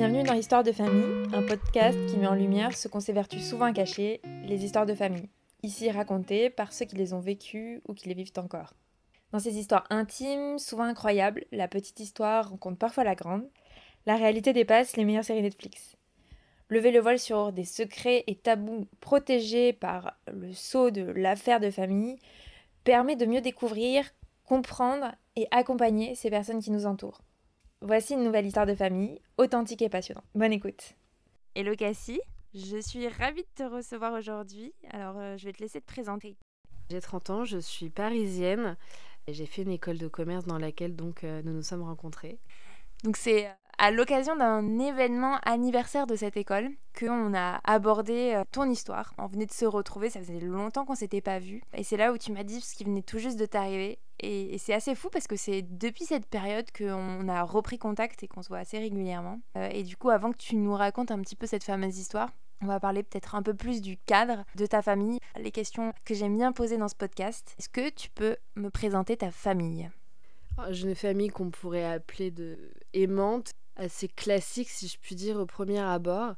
Bienvenue dans Histoire de famille, un podcast qui met en lumière ce qu'on s'évertue souvent à cacher, les histoires de famille. Ici racontées par ceux qui les ont vécues ou qui les vivent encore. Dans ces histoires intimes, souvent incroyables, la petite histoire rencontre parfois la grande, la réalité dépasse les meilleures séries Netflix. Lever le voile sur des secrets et tabous protégés par le sceau de l'affaire de famille permet de mieux découvrir, comprendre et accompagner ces personnes qui nous entourent. Voici une nouvelle histoire de famille, authentique et passionnante. Bonne écoute. Hello Cassie, je suis ravie de te recevoir aujourd'hui. Alors, euh, je vais te laisser te présenter. J'ai 30 ans, je suis parisienne et j'ai fait une école de commerce dans laquelle donc euh, nous nous sommes rencontrés. Donc c'est euh, à l'occasion d'un événement anniversaire de cette école qu'on a abordé ton histoire. On venait de se retrouver, ça faisait longtemps qu'on s'était pas vu. Et c'est là où tu m'as dit ce qui venait tout juste de t'arriver. Et, c'est assez fou parce que c'est depuis cette période qu'on a repris contact et qu'on se voit assez régulièrement. Euh, et du coup, avant que tu nous racontes un petit peu cette fameuse histoire, on va parler peut-être un peu plus du cadre de ta famille, les questions que j'aime bien poser dans ce podcast. Est-ce que tu peux me présenter ta famille? Ah, J'ai une famille qu'on pourrait appeler de aimante, assez classique si je puis dire au premier abord.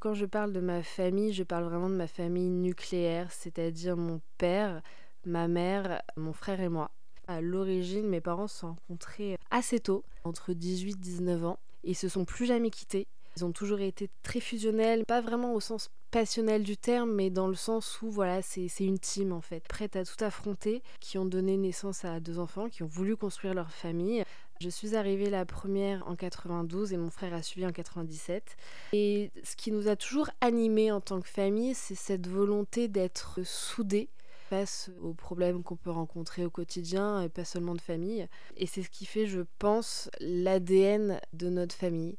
Quand je parle de ma famille, je parle vraiment de ma famille nucléaire, c'est-à-dire mon père, ma mère, mon frère et moi. À l'origine, mes parents se sont rencontrés assez tôt, entre 18 et 19 ans, et se sont plus jamais quittés. Ils ont toujours été très fusionnels, pas vraiment au sens passionnel du terme, mais dans le sens où voilà, c'est une team en fait, prête à tout affronter, qui ont donné naissance à deux enfants, qui ont voulu construire leur famille. Je suis arrivée la première en 92 et mon frère a suivi en 97. Et ce qui nous a toujours animés en tant que famille, c'est cette volonté d'être soudés face aux problèmes qu'on peut rencontrer au quotidien, et pas seulement de famille. Et c'est ce qui fait, je pense, l'ADN de notre famille.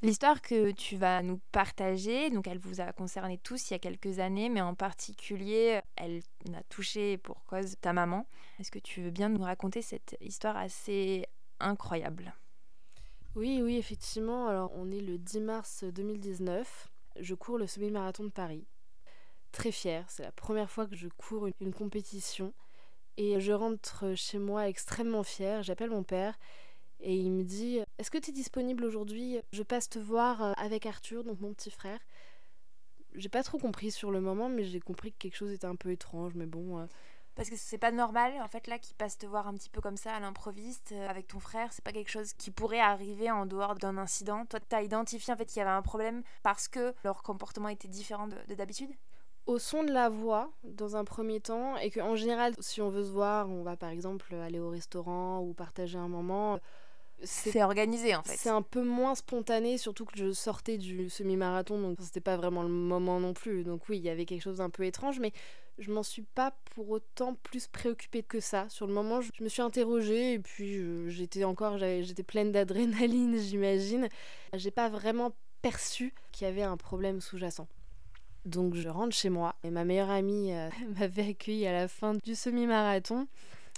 L'histoire que tu vas nous partager, donc elle vous a concerné tous il y a quelques années, mais en particulier, elle a touché pour cause ta maman. Est-ce que tu veux bien nous raconter cette histoire assez incroyable Oui, oui, effectivement. Alors, on est le 10 mars 2019. Je cours le semi-marathon de Paris très fière. C'est la première fois que je cours une, compétition. Et je rentre chez moi extrêmement fière. J'appelle mon père et il me dit Est-ce que tu es disponible aujourd'hui? Je passe te voir euh, avec Arthur, donc mon petit frère. J'ai pas trop compris sur le moment, mais j'ai compris que quelque chose était un peu étrange. Mais bon. Euh. Parce que c'est pas normal, en fait, là, qu'il passe te voir un petit peu comme ça à l'improviste euh, avec ton frère. C'est pas quelque chose qui pourrait arriver en dehors d'un incident. Toi, t'as identifié en fait qu'il y avait un problème parce que leur comportement était différent de d'habitude? Au son de la voix dans un premier temps et qu'en général si on veut se voir on va par exemple aller au restaurant ou partager un moment c'est organisé en fait c'est un peu moins spontané surtout que je sortais du semi-marathon donc c'était pas vraiment le moment non plus donc oui il y avait quelque chose d'un peu étrange mais je m'en suis pas pour autant plus préoccupée que ça sur le moment je, me suis interrogée et puis j'étais encore j'étais pleine d'adrénaline j'imagine j'ai pas vraiment perçu qu'il y avait un problème sous-jacent donc je rentre chez moi et ma meilleure amie euh, m'avait accueillie à la fin du semi-marathon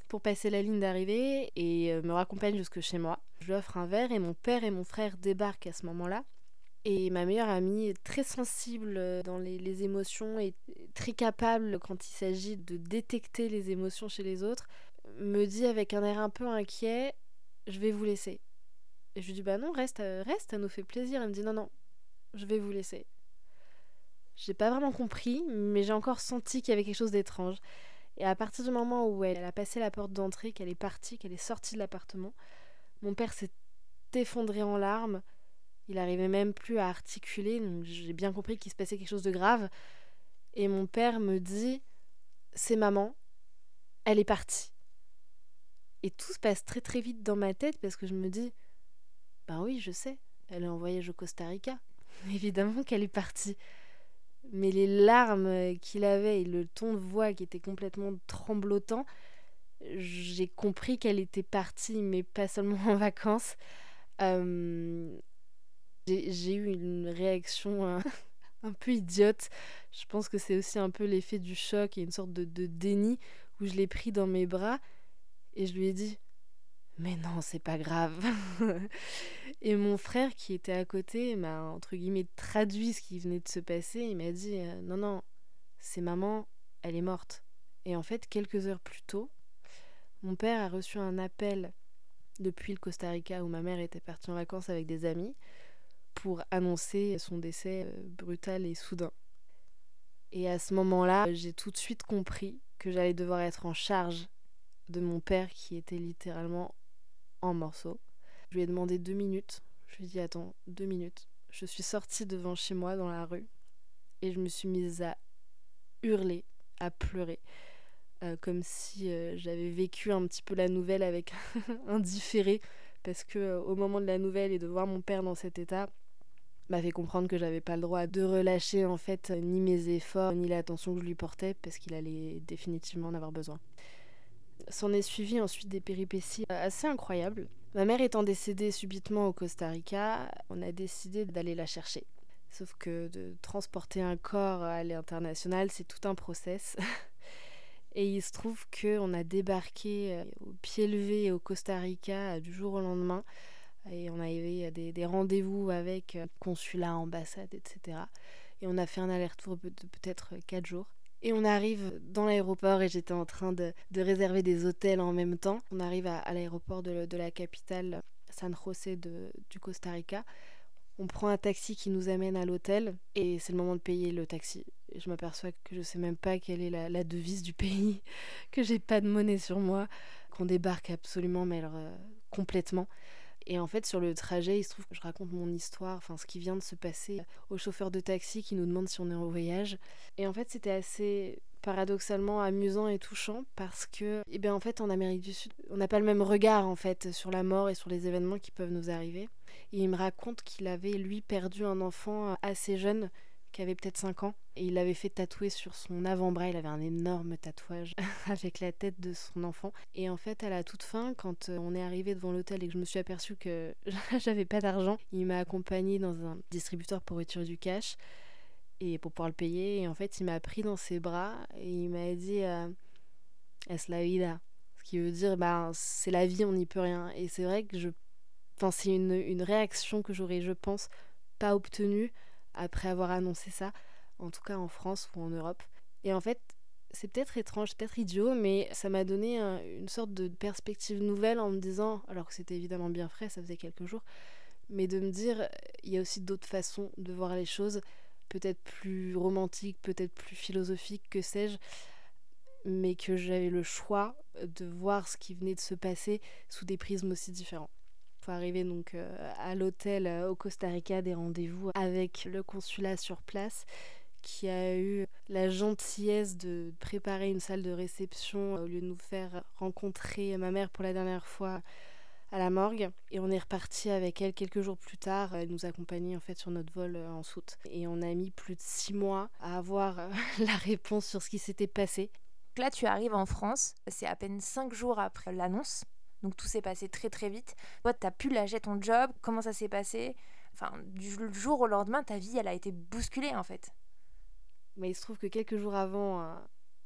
pour passer la ligne d'arrivée et euh, me raccompagne jusque chez moi. Je lui offre un verre et mon père et mon frère débarquent à ce moment-là. Et ma meilleure amie est très sensible euh, dans les, les émotions et très capable quand il s'agit de détecter les émotions chez les autres, me dit avec un air un peu inquiet Je vais vous laisser. Et je lui dis Bah non, reste, reste, ça nous fait plaisir. Elle me dit Non, non, je vais vous laisser. J'ai pas vraiment compris, mais j'ai encore senti qu'il y avait quelque chose d'étrange. Et à partir du moment où elle, a passé la porte d'entrée, qu'elle est partie, qu'elle est sortie de l'appartement, mon père s'est effondré en larmes. Il arrivait même plus à articuler, donc j'ai bien compris qu'il se passait quelque chose de grave. Et mon père me dit C'est maman, elle est partie. Et tout se passe très très vite dans ma tête parce que je me dis Ben oui, je sais, elle est en voyage au Costa Rica. Évidemment qu'elle est partie mais les larmes qu'il avait et le ton de voix qui était complètement tremblotant, j'ai compris qu'elle était partie, mais pas seulement en vacances. Euh, j'ai eu une réaction un, peu idiote. Je pense que c'est aussi un peu l'effet du choc et une sorte de, de déni où je l'ai pris dans mes bras et je lui ai dit mais non, c'est pas grave. et mon frère qui était à côté m'a entre guillemets traduit ce qui venait de se passer. Il m'a dit euh, non non, c'est maman, elle est morte. Et en fait, quelques heures plus tôt, mon père a reçu un appel depuis le Costa Rica où ma mère était partie en vacances avec des amis pour annoncer son décès brutal et soudain. Et à ce moment-là, j'ai tout de suite compris que j'allais devoir être en charge de mon père qui était littéralement en morceaux. Je lui ai demandé deux minutes. Je lui ai dit attends, deux minutes. Je suis sortie devant chez moi dans la rue et je me suis mise à hurler, à pleurer, euh, comme si euh, j'avais vécu un petit peu la nouvelle avec un différé, parce que euh, au moment de la nouvelle et de voir mon père dans cet état, m'a fait comprendre que j'avais pas le droit de relâcher en fait ni mes efforts ni l'attention que je lui portais parce qu'il allait définitivement en avoir besoin. S'en est suivi ensuite des péripéties assez incroyables. Ma mère étant décédée subitement au Costa Rica, on a décidé d'aller la chercher. Sauf que de transporter un corps à l'international, c'est tout un process. Et il se trouve qu'on a débarqué euh, au pied levé au Costa Rica du jour au lendemain. Et on avait des, des rendez-vous avec euh, consulat, ambassade, etc. Et on a fait un aller-retour de peut-être 4 jours. Et on arrive dans l'aéroport et j'étais en train de, réserver des hôtels en même temps. On arrive à, l'aéroport de, la capitale San José de, du Costa Rica. On prend un taxi qui nous amène à l'hôtel et c'est le moment de payer le taxi. Je m'aperçois que je sais même pas quelle est la, devise du pays, que j'ai pas de monnaie sur moi, qu'on débarque absolument, mais alors euh, complètement. Et en fait, sur le trajet, il se trouve que je raconte mon histoire, enfin ce qui vient de se passer au chauffeur de taxi qui nous demande si on est en voyage. Et en fait, c'était assez paradoxalement amusant et touchant parce que, eh bien, en fait, en Amérique du Sud, on n'a pas le même regard en fait sur la mort et sur les événements qui peuvent nous arriver. Et il me raconte qu'il avait lui perdu un enfant assez jeune qui avait peut-être 5 ans et il l'avait fait tatouer sur son avant-bras. Il avait un énorme tatouage avec la tête de son enfant. Et en fait, à la toute fin, quand euh, on est arrivé devant l'hôtel et que je me suis aperçue que j'avais pas d'argent, il m'a accompagné dans un distributeur pour retirer du cash et pour pouvoir le payer. Et en fait, il m'a pris dans ses bras et il m'a dit euh, Es la vida? Ce qui veut dire bah, c'est la vie, on n'y peut rien. Et c'est vrai que je. Enfin, c'est une, une réaction que j'aurais, je pense, pas obtenue après avoir annoncé ça, en tout cas en France ou en Europe. Et en fait, c'est peut-être étrange, peut-être idiot, mais ça m'a donné une sorte de perspective nouvelle en me disant, alors que c'était évidemment bien frais, ça faisait quelques jours, mais de me dire, il y a aussi d'autres façons de voir les choses, peut-être plus romantiques, peut-être plus philosophiques, que sais-je, mais que j'avais le choix de voir ce qui venait de se passer sous des prismes aussi différents arriver donc euh, à l'hôtel euh, au Costa Rica, des rendez-vous avec le consulat sur place qui a eu la gentillesse de préparer une salle de réception euh, au lieu de nous faire rencontrer ma mère pour la dernière fois à la morgue. Et on est reparti avec elle quelques jours plus tard. Elle nous accompagnait en fait sur notre vol en soute. Et on a mis plus de six mois à avoir la réponse sur ce qui s'était passé. Là tu arrives en France. C'est à peine cinq jours après l'annonce donc tout s'est passé très très vite. Toi, tu as pu lâcher ton job. Comment ça s'est passé? Enfin, du jour au lendemain, ta vie, elle a été bousculée en fait. Mais il se trouve que quelques jours avant,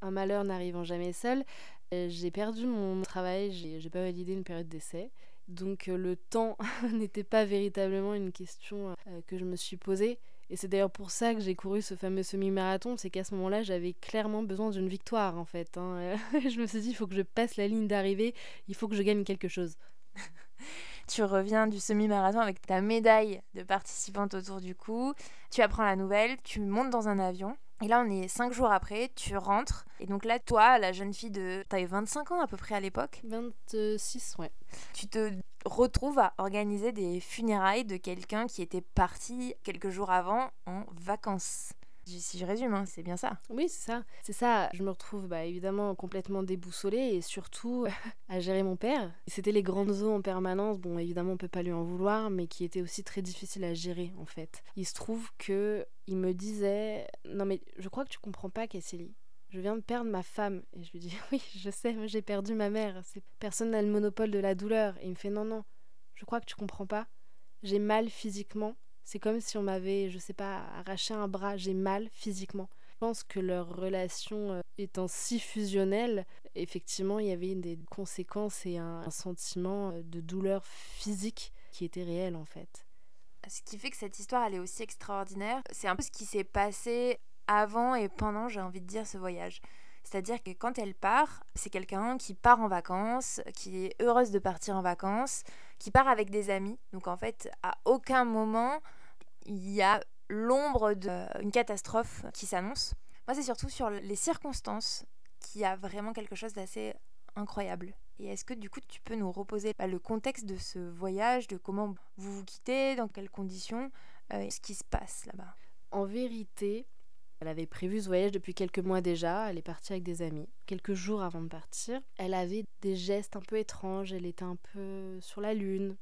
un, malheur n'arrivant jamais seul, euh, j'ai perdu mon travail, j'ai pas validé une période d'essai. Donc euh, le temps n'était pas véritablement une question euh, que je me suis posée. Et c'est d'ailleurs pour ça que j'ai couru ce fameux semi-marathon, c'est qu'à ce moment-là, j'avais clairement besoin d'une victoire en fait. Hein. je me suis dit, il faut que je passe la ligne d'arrivée, il faut que je gagne quelque chose. tu reviens du semi-marathon avec ta médaille de participante autour du cou, tu apprends la nouvelle, tu montes dans un avion. Et là, on est cinq jours après, tu rentres. Et donc là, toi, la jeune fille de... T'avais 25 ans à peu près à l'époque 26, ouais. Tu te retrouve à organiser des funérailles de quelqu'un qui était parti quelques jours avant en vacances. Si je résume, hein, c'est bien ça. Oui, c'est ça. C'est ça. Je me retrouve bah, évidemment complètement déboussolée et surtout à gérer mon père. C'était les grandes eaux en permanence. Bon, évidemment, on peut pas lui en vouloir, mais qui était aussi très difficile à gérer en fait. Il se trouve que il me disait Non, mais je crois que tu comprends pas, Cassidy je viens de perdre ma femme. Et je lui dis, oui, je sais, j'ai perdu ma mère. Personne n'a le monopole de la douleur. Et il me fait, non, non, je crois que tu comprends pas. J'ai mal physiquement. C'est comme si on m'avait, je sais pas, arraché un bras. J'ai mal physiquement. Je pense que leur relation euh, étant si fusionnelle, effectivement, il y avait des conséquences et un, un sentiment euh, de douleur physique qui était réel en fait. Ce qui fait que cette histoire, elle est aussi extraordinaire. C'est un peu ce qui s'est passé avant et pendant, j'ai envie de dire, ce voyage. C'est-à-dire que quand elle part, c'est quelqu'un qui part en vacances, qui est heureuse de partir en vacances, qui part avec des amis. Donc en fait, à aucun moment, il y a l'ombre d'une catastrophe qui s'annonce. Moi, c'est surtout sur les circonstances qu'il y a vraiment quelque chose d'assez incroyable. Et est-ce que du coup tu peux nous reposer bah, le contexte de ce voyage, de comment vous vous quittez, dans quelles conditions, euh, ce qui se passe là-bas? En vérité, elle avait prévu ce voyage depuis quelques mois déjà, elle est partie avec des amis. Quelques jours avant de partir, elle avait des gestes un peu étranges, elle était un peu sur la lune.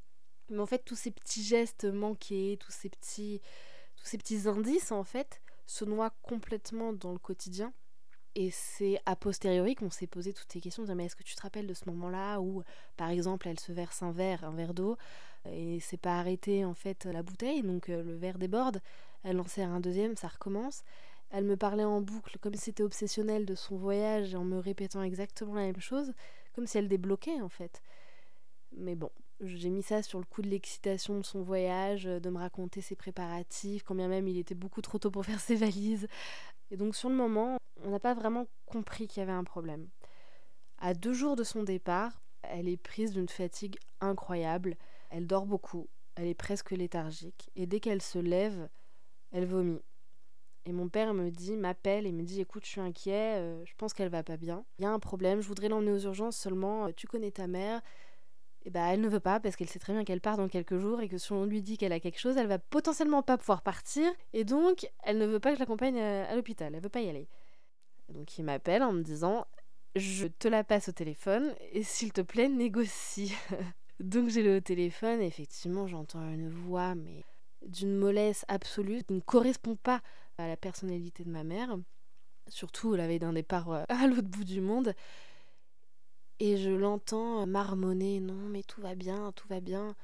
Mais en fait, tous ces petits gestes manqués, tous ces petits, tous ces petits indices, en fait, se noient complètement dans le quotidien. Et c'est a posteriori qu'on s'est posé toutes ces questions, dire mais est-ce que tu te rappelles de ce moment-là où, par exemple, elle se verse un verre, un verre d'eau, et c'est pas arrêté en fait la bouteille, donc euh, le verre déborde, elle en sert un deuxième, ça recommence. Elle me parlait en boucle comme si c'était obsessionnel de son voyage en me répétant exactement la même chose, comme si elle débloquait en fait. Mais bon, j'ai mis ça sur le coup de l'excitation de son voyage, de me raconter ses préparatifs, quand bien même il était beaucoup trop tôt pour faire ses valises. Et donc sur le moment, on n'a pas vraiment compris qu'il y avait un problème. À deux jours de son départ, elle est prise d'une fatigue incroyable, elle dort beaucoup, elle est presque léthargique, et dès qu'elle se lève, elle vomit. Et mon père me dit, m'appelle et me dit écoute, je suis inquiet, euh, je pense qu'elle va pas bien. Il y a un problème, je voudrais l'emmener aux urgences seulement, euh, tu connais ta mère. Et bah elle ne veut pas parce qu'elle sait très bien qu'elle part dans quelques jours et que si on lui dit qu'elle a quelque chose, elle va potentiellement pas pouvoir partir et donc elle ne veut pas que je l'accompagne à, l'hôpital, elle veut pas y aller. Donc il m'appelle en me disant je te la passe au téléphone et s'il te plaît négocie. donc j'ai le téléphone et effectivement j'entends une voix mais d'une mollesse absolue qui ne correspond pas à la personnalité de ma mère, surtout la veille d'un départ euh, à l'autre bout du monde. Et je l'entends marmonner Non, mais tout va bien, tout va bien.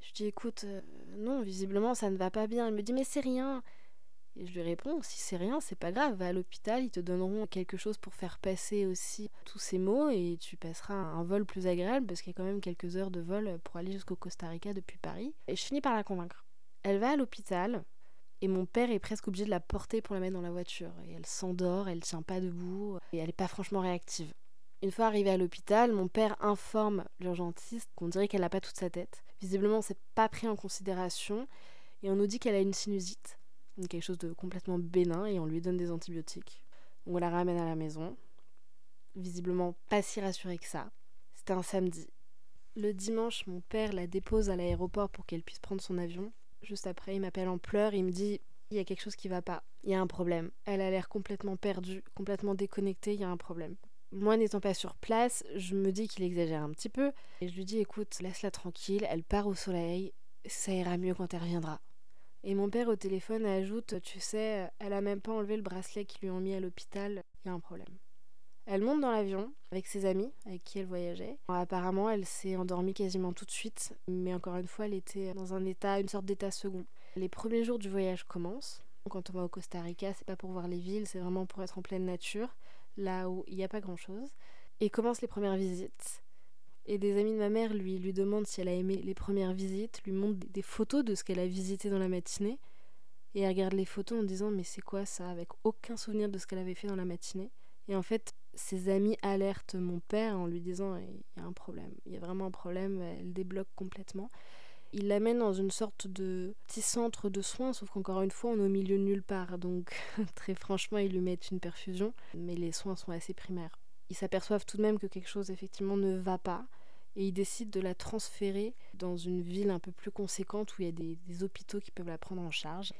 Je dis Écoute, euh, non, visiblement ça ne va pas bien. Il me dit Mais c'est rien. Et je lui réponds Si c'est rien, c'est pas grave, va à l'hôpital, ils te donneront quelque chose pour faire passer aussi tous ces mots et tu passeras un vol plus agréable parce qu'il y a quand même quelques heures de vol pour aller jusqu'au Costa Rica depuis Paris. Et je finis par la convaincre. Elle va à l'hôpital, et mon père est presque obligé de la porter pour la mettre dans la voiture. Et elle s'endort, elle tient pas debout, et elle n'est pas franchement réactive. Une fois arrivée à l'hôpital, mon père informe l'urgentiste qu'on dirait qu'elle n'a pas toute sa tête. Visiblement, c'est pas pris en considération, et on nous dit qu'elle a une sinusite, donc quelque chose de complètement bénin, et on lui donne des antibiotiques. on la ramène à la maison. Visiblement pas si rassurée que ça. C'était un samedi. Le dimanche, mon père la dépose à l'aéroport pour qu'elle puisse prendre son avion. Juste après, il m'appelle en pleurs, il me dit il y a quelque chose qui va pas, il y a un problème. Elle a l'air complètement perdue, complètement déconnectée, il y a un problème. Moi n'étant pas sur place, je me dis qu'il exagère un petit peu et je lui dis écoute, laisse-la tranquille, elle part au soleil, ça ira mieux quand elle reviendra. Et mon père au téléphone ajoute tu sais, elle a même pas enlevé le bracelet qu'ils lui ont mis à l'hôpital, il y a un problème. Elle monte dans l'avion avec ses amis avec qui elle voyageait. Apparemment, elle s'est endormie quasiment tout de suite, mais encore une fois, elle était dans un état, une sorte d'état second. Les premiers jours du voyage commencent. Quand on va au Costa Rica, c'est pas pour voir les villes, c'est vraiment pour être en pleine nature, là où il n'y a pas grand chose. Et commencent les premières visites. Et des amis de ma mère lui, lui demandent si elle a aimé les premières visites, lui montrent des photos de ce qu'elle a visité dans la matinée. Et elle regarde les photos en disant Mais c'est quoi ça Avec aucun souvenir de ce qu'elle avait fait dans la matinée. Et en fait, ses amis alertent mon père en lui disant il y a un problème, il y a vraiment un problème, elle débloque complètement. Il l'amène dans une sorte de petit centre de soins, sauf qu'encore une fois, on est au milieu de nulle part. Donc, très franchement, ils lui mettent une perfusion, mais les soins sont assez primaires. Ils s'aperçoivent tout de même que quelque chose, effectivement, ne va pas, et ils décident de la transférer dans une ville un peu plus conséquente où il y a des, des hôpitaux qui peuvent la prendre en charge.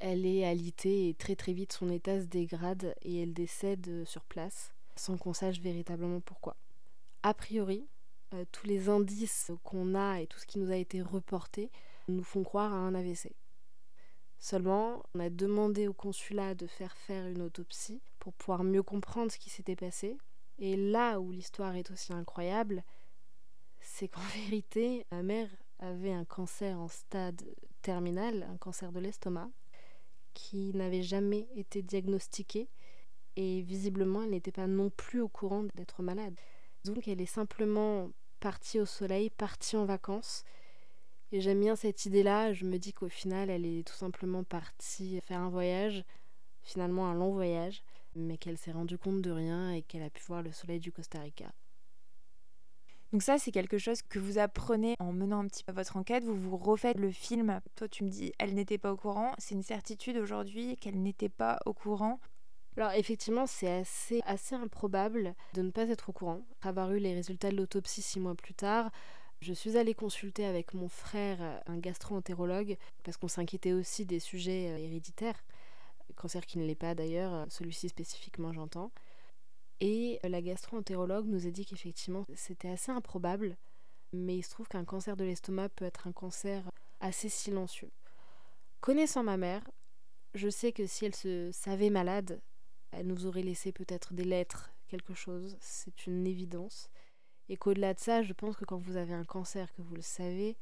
Elle est alitée et très très vite son état se dégrade et elle décède sur place sans qu'on sache véritablement pourquoi. A priori, euh, tous les indices qu'on a et tout ce qui nous a été reporté nous font croire à un AVC. Seulement, on a demandé au consulat de faire faire une autopsie pour pouvoir mieux comprendre ce qui s'était passé. Et là où l'histoire est aussi incroyable, c'est qu'en vérité, ma mère avait un cancer en stade terminal, un cancer de l'estomac, qui n'avait jamais été diagnostiqué et visiblement elle n'était pas non plus au courant d'être malade. Donc elle est simplement partie au soleil, partie en vacances. Et j'aime bien cette idée-là, je me dis qu'au final elle est tout simplement partie faire un voyage, finalement un long voyage, mais qu'elle s'est rendue compte de rien et qu'elle a pu voir le soleil du Costa Rica. Donc ça, c'est quelque chose que vous apprenez en menant un petit peu votre enquête. Vous vous refaites le film. Toi, tu me dis, elle n'était pas au courant. C'est une certitude aujourd'hui qu'elle n'était pas au courant. Alors effectivement, c'est assez, improbable de ne pas être au courant. Avoir eu les résultats de l'autopsie six mois plus tard, je suis allée consulter avec mon frère un gastro-entérologue parce qu'on s'inquiétait aussi des sujets euh, héréditaires. Cancer qui ne l'est pas d'ailleurs, celui-ci spécifiquement j'entends. Et la gastro-entérologue nous a dit qu'effectivement c'était assez improbable, mais il se trouve qu'un cancer de l'estomac peut être un cancer assez silencieux. Connaissant ma mère, je sais que si elle se savait malade, elle nous aurait laissé peut-être des lettres, quelque chose, c'est une évidence. Et qu'au-delà de ça, je pense que quand vous avez un cancer, que vous le savez,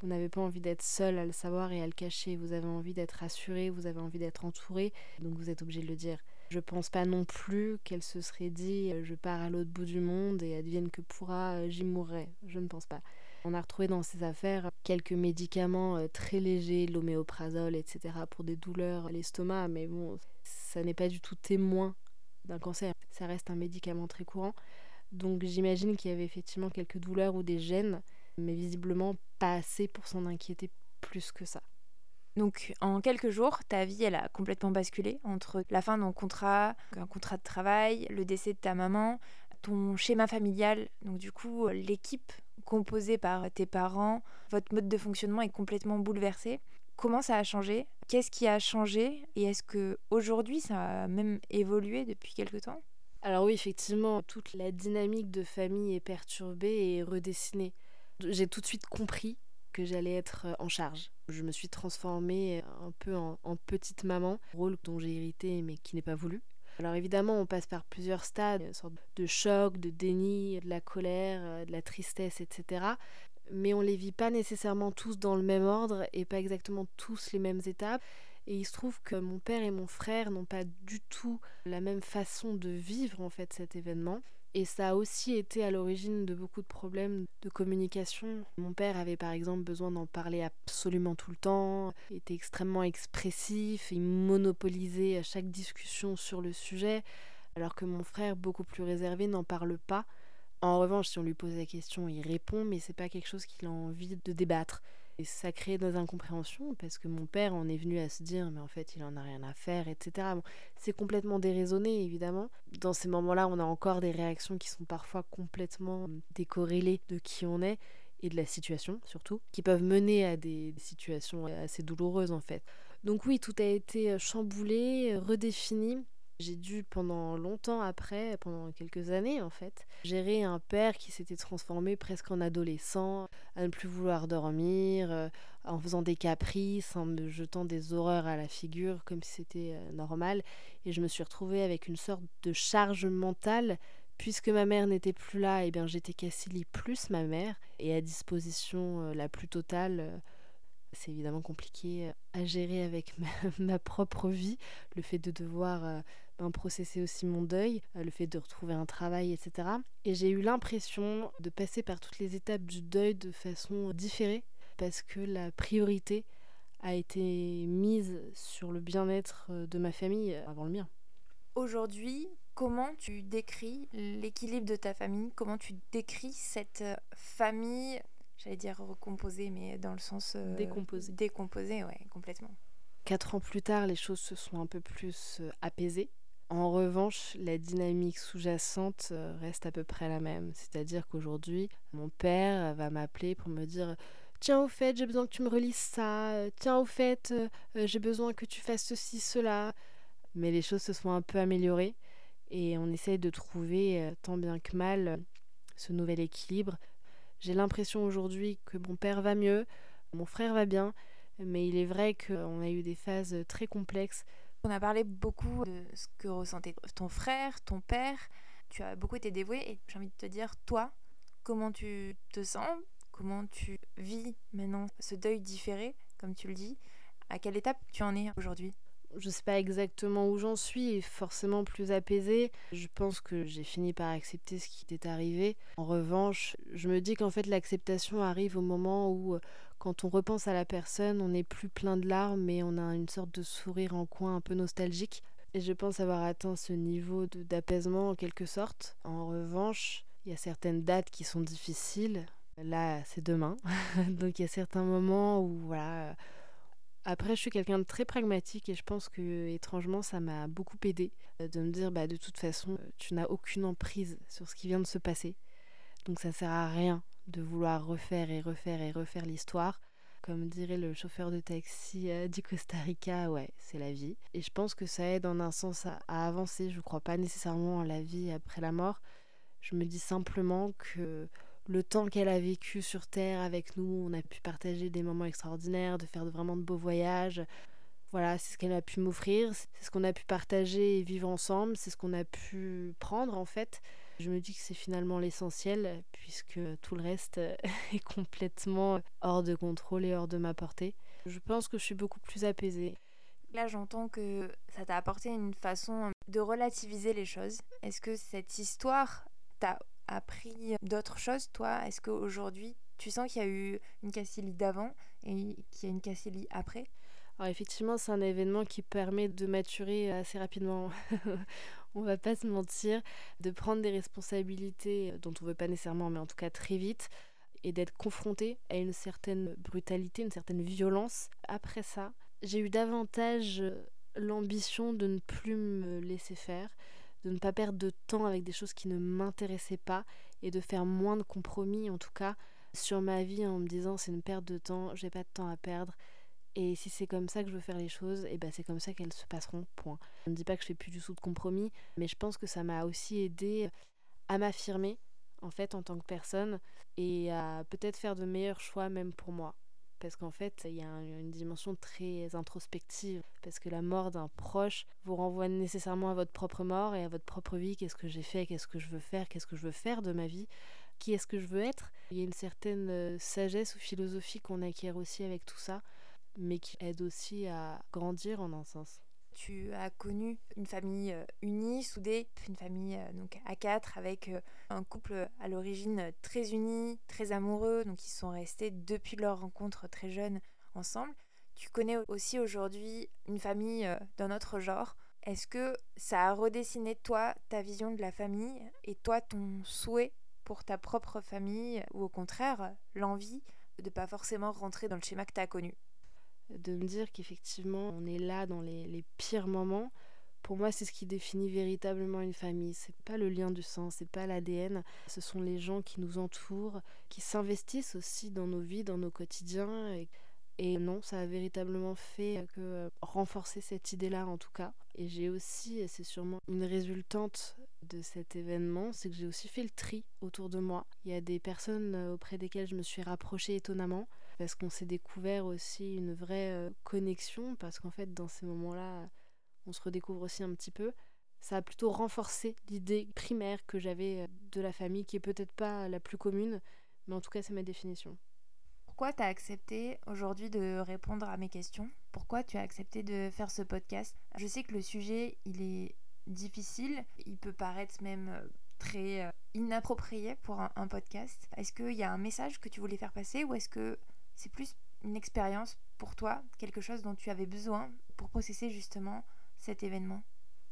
vous n'avez pas envie d'être seul à le savoir et à le cacher. Vous avez envie d'être rassuré, vous avez envie d'être entouré, donc vous êtes obligé de le dire. Je pense pas non plus qu'elle se serait dit euh, je pars à l'autre bout du monde et advienne que pourra, euh, j'y mourrai. Je ne pense pas. On a retrouvé dans ses affaires quelques médicaments euh, très légers, l'homéoprazole, etc., pour des douleurs à l'estomac, mais bon, ça n'est pas du tout témoin d'un cancer. Ça reste un médicament très courant. Donc j'imagine qu'il y avait effectivement quelques douleurs ou des gènes, mais visiblement pas assez pour s'en inquiéter plus que ça. Donc en quelques jours, ta vie, elle a complètement basculé entre la fin d'un contrat, un contrat de travail, le décès de ta maman, ton schéma familial, donc du coup l'équipe composée par tes parents, votre mode de fonctionnement est complètement bouleversé. Comment ça a changé? Qu'est-ce qui a changé? Et est-ce que aujourd'hui ça a même évolué depuis quelque temps? Alors oui, effectivement, toute la dynamique de famille est perturbée et redessinée. J'ai tout de suite compris que j'allais être euh, en charge. Je me suis transformée euh, un peu en, petite maman, rôle dont j'ai hérité mais qui n'est pas voulu. Alors évidemment, on passe par plusieurs stades, une sorte de choc, de déni, de la colère, euh, de la tristesse, etc. Mais on les vit pas nécessairement tous dans le même ordre et pas exactement tous les mêmes étapes. Et il se trouve que mon père et mon frère n'ont pas du tout la même façon de vivre en fait cet événement. Et ça a aussi été à l'origine de beaucoup de problèmes de communication. Mon père avait par exemple besoin d'en parler absolument tout le temps, était extrêmement expressif, il monopolisait à chaque discussion sur le sujet, alors que mon frère, beaucoup plus réservé, n'en parle pas. En revanche, si on lui pose la question, il répond, mais c'est pas quelque chose qu'il a envie de débattre. Et ça crée des incompréhensions parce que mon père en est venu à se dire mais en fait il en a rien à faire, etc. c'est complètement déraisonné évidemment. Dans ces moments-là, on a encore des réactions qui sont parfois complètement décorrélées de qui on est et de la situation surtout, qui peuvent mener à des situations assez douloureuses en fait. Donc oui, tout a été chamboulé, redéfini j'ai dû pendant longtemps après, pendant quelques années en fait, gérer un père qui s'était transformé presque en adolescent, à ne plus vouloir dormir, euh, en faisant des caprices, en me jetant des horreurs à la figure comme si c'était euh, normal. Et je me suis retrouvée avec une sorte de charge mentale. Puisque ma mère n'était plus là, et eh bien j'étais Cassilie plus ma mère, et à disposition euh, la plus totale c'est évidemment compliqué à gérer avec ma, propre vie, le fait de devoir ben, processer aussi mon deuil, euh, le fait de retrouver un travail, etc. Et j'ai eu l'impression de passer par toutes les étapes du deuil de façon différée, parce que la priorité a été mise sur le bien-être euh, de ma famille avant le mien. Aujourd'hui, comment tu décris l'équilibre de ta famille? Comment tu décris cette euh, famille, j'allais dire recomposée, mais dans le sens... décomposée. Décomposée, ouais, complètement. Quatre ans plus tard, les choses se sont un peu plus apaisées. En revanche, la dynamique sous-jacente euh, reste à peu près la même. C'est-à-dire qu'aujourd'hui, mon père va m'appeler pour me dire Tiens, au fait, j'ai besoin que tu me relises ça. Tiens, au fait, euh, euh, j'ai besoin que tu fasses ceci, cela. Mais les choses se sont un peu améliorées et on essaye de trouver, tant bien que mal, ce nouvel équilibre. J'ai l'impression aujourd'hui que mon père va mieux, mon frère va bien, mais il est vrai qu'on a eu des phases très complexes on a parlé beaucoup de ce que ressentait ton frère, ton père. Tu as beaucoup été dévoué et j'ai envie de te dire, toi, comment tu te sens? Comment tu vis maintenant ce deuil différé, comme tu le dis? À quelle étape tu en es aujourd'hui? Je sais pas exactement où j'en suis, forcément plus apaisée. Je pense que j'ai fini par accepter ce qui était arrivé. En revanche, je me dis qu'en fait l'acceptation arrive au moment où quand on repense à la personne, on n'est plus plein de larmes, mais on a une sorte de sourire en coin un peu nostalgique. Et je pense avoir atteint ce niveau d'apaisement en quelque sorte. En revanche, Il y a certaines dates qui sont difficiles. Là, c'est demain. Donc il y a certains moments où voilà. Après, je suis quelqu'un de très pragmatique et je pense que étrangement, ça m'a beaucoup aidé euh, de me dire bah de toute façon, tu n'as aucune emprise sur ce qui vient de se passer. Donc ça sert à rien de vouloir refaire et refaire et refaire l'histoire. Comme dirait le chauffeur de taxi euh, du Costa ouais, c'est la vie. Et je pense que ça aide en un sens à, avancer. Je ne crois pas nécessairement à la vie après la mort. Je me dis simplement que le temps qu'elle a vécu sur Terre avec nous, on a pu partager des moments extraordinaires, de faire vraiment de beaux voyages. Voilà, c'est ce qu'elle a pu m'offrir, c'est ce qu'on a pu partager et vivre ensemble, c'est ce qu'on a pu prendre en fait. Je me dis que c'est finalement l'essentiel, puisque tout le reste est complètement hors de contrôle et hors de ma portée. Je pense que je suis beaucoup plus apaisée. Là, j'entends que ça t'a apporté une façon de relativiser les choses. Est-ce que cette histoire t'a appris d'autres choses, toi? Est-ce qu'aujourd'hui, tu sens qu'il y a eu une Cassilie d'avant et qu'il y a une Cassilie après? Alors effectivement, c'est un événement qui permet de maturer assez rapidement. on va pas se mentir, de prendre des responsabilités dont on veut pas nécessairement, mais en tout cas très vite, et d'être confronté à une certaine brutalité, une certaine violence. Après ça, j'ai eu davantage l'ambition de ne plus me laisser faire, de ne pas perdre de temps avec des choses qui ne m'intéressaient pas et de faire moins de compromis en tout cas sur ma vie en me disant c'est une perte de temps, j'ai pas de temps à perdre, et si c'est comme ça que je veux faire les choses, et eh ben c'est comme ça qu'elles se passeront, point. Je ne dis pas que je fais plus du tout de compromis, mais je pense que ça m'a aussi aidé à m'affirmer, en fait, en tant que personne, et à peut-être faire de meilleurs choix même pour moi. Parce qu'en fait, il y a une dimension très introspective, parce que la mort d'un proche vous renvoie nécessairement à votre propre mort et à votre propre vie. Qu'est-ce que j'ai fait? Qu'est-ce que je veux faire? Qu'est-ce que je veux faire de ma vie? Qui est-ce que je veux être? Il y a une certaine euh, sagesse ou philosophie qu'on acquiert aussi avec tout ça mais qui aide aussi à grandir en un sens. Tu as connu une famille euh, unie, soudée, une famille euh, donc à quatre avec euh, un couple à l'origine très uni, très amoureux, donc ils sont restés depuis leur rencontre très jeunes ensemble. Tu connais aussi aujourd'hui une famille d'un autre genre. Est-ce que ça a redessiné toi ta vision de la famille et toi ton souhait pour ta propre famille ou au contraire l'envie de pas forcément rentrer dans le schéma que tu as connu? De me dire qu'effectivement on est là dans les, pires moments. Pour moi, c'est ce qui définit véritablement une famille. C'est pas le lien du sang, c'est pas l'ADN. Ce sont les gens qui nous entourent, qui s'investissent aussi dans nos vies, dans nos quotidiens. Et, non, ça a véritablement fait que euh, renforcer cette idée-là en tout cas. Et j'ai aussi, et c'est sûrement une résultante de cet événement, c'est que j'ai aussi fait le tri autour de moi. Il y a des personnes euh, auprès desquelles je me suis rapprochée étonnamment parce qu'on s'est découvert aussi une vraie euh, connexion, parce qu'en fait, dans ces moments-là, on se redécouvre aussi un petit peu. Ça a plutôt renforcé l'idée primaire que j'avais euh, de la famille, qui est peut-être pas la plus commune, mais en tout cas, c'est ma définition. Pourquoi tu as accepté aujourd'hui de répondre à mes questions? Pourquoi tu as accepté de faire ce podcast? Je sais que le sujet, il est difficile, il peut paraître même euh, très inapproprié pour un, un podcast. Est-ce qu'il y a un message que tu voulais faire passer ou est-ce que c'est plus une expérience pour toi, quelque chose dont tu avais besoin pour processer justement cet événement?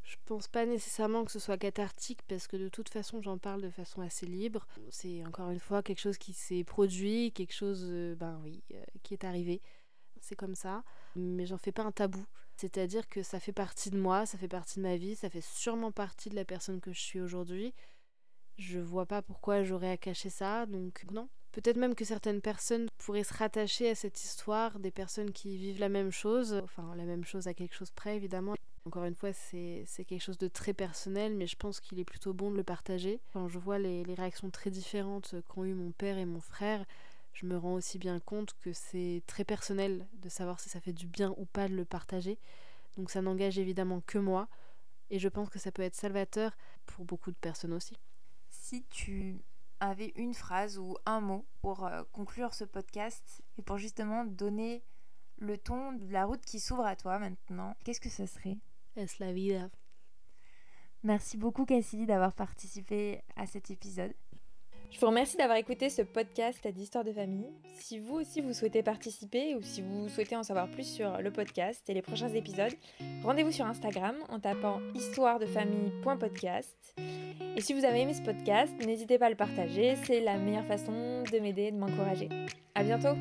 Je pense pas nécessairement que ce soit cathartique parce que de toute façon j'en parle de façon assez libre. C'est encore une fois quelque chose qui s'est produit, quelque chose, euh, ben oui, euh, qui est arrivé. C'est comme ça, mais j'en fais pas un tabou. C'est-à-dire que ça fait partie de moi, ça fait partie de ma vie, ça fait sûrement partie de la personne que je suis aujourd'hui. Je vois pas pourquoi j'aurais à cacher ça, donc non, Peut-être même que certaines personnes pourraient se rattacher à cette histoire, des personnes qui vivent la même chose, enfin la même chose à quelque chose près évidemment. Encore une fois, c'est quelque chose de très personnel, mais je pense qu'il est plutôt bon de le partager. Quand je vois les, réactions très différentes qu'ont eu mon père et mon frère, je me rends aussi bien compte que c'est très personnel de savoir si ça fait du bien ou pas de le partager. Donc ça n'engage évidemment que moi, et je pense que ça peut être salvateur pour beaucoup de personnes aussi. Si tu avait une phrase ou un mot pour euh, conclure ce podcast et pour justement donner le ton de la route qui s'ouvre à toi maintenant, qu'est-ce que ce serait? Es la vida. Merci beaucoup Cassidy d'avoir participé à cet épisode. Je vous remercie d'avoir écouté ce podcast d'histoire de famille. Si vous aussi vous souhaitez participer ou si vous souhaitez en savoir plus sur le podcast et les prochains épisodes, rendez-vous sur Instagram en tapant histoiredefamille.podcast. Et si vous avez aimé ce podcast, n'hésitez pas à le partager, c'est la meilleure façon de m'aider et de m'encourager. À bientôt!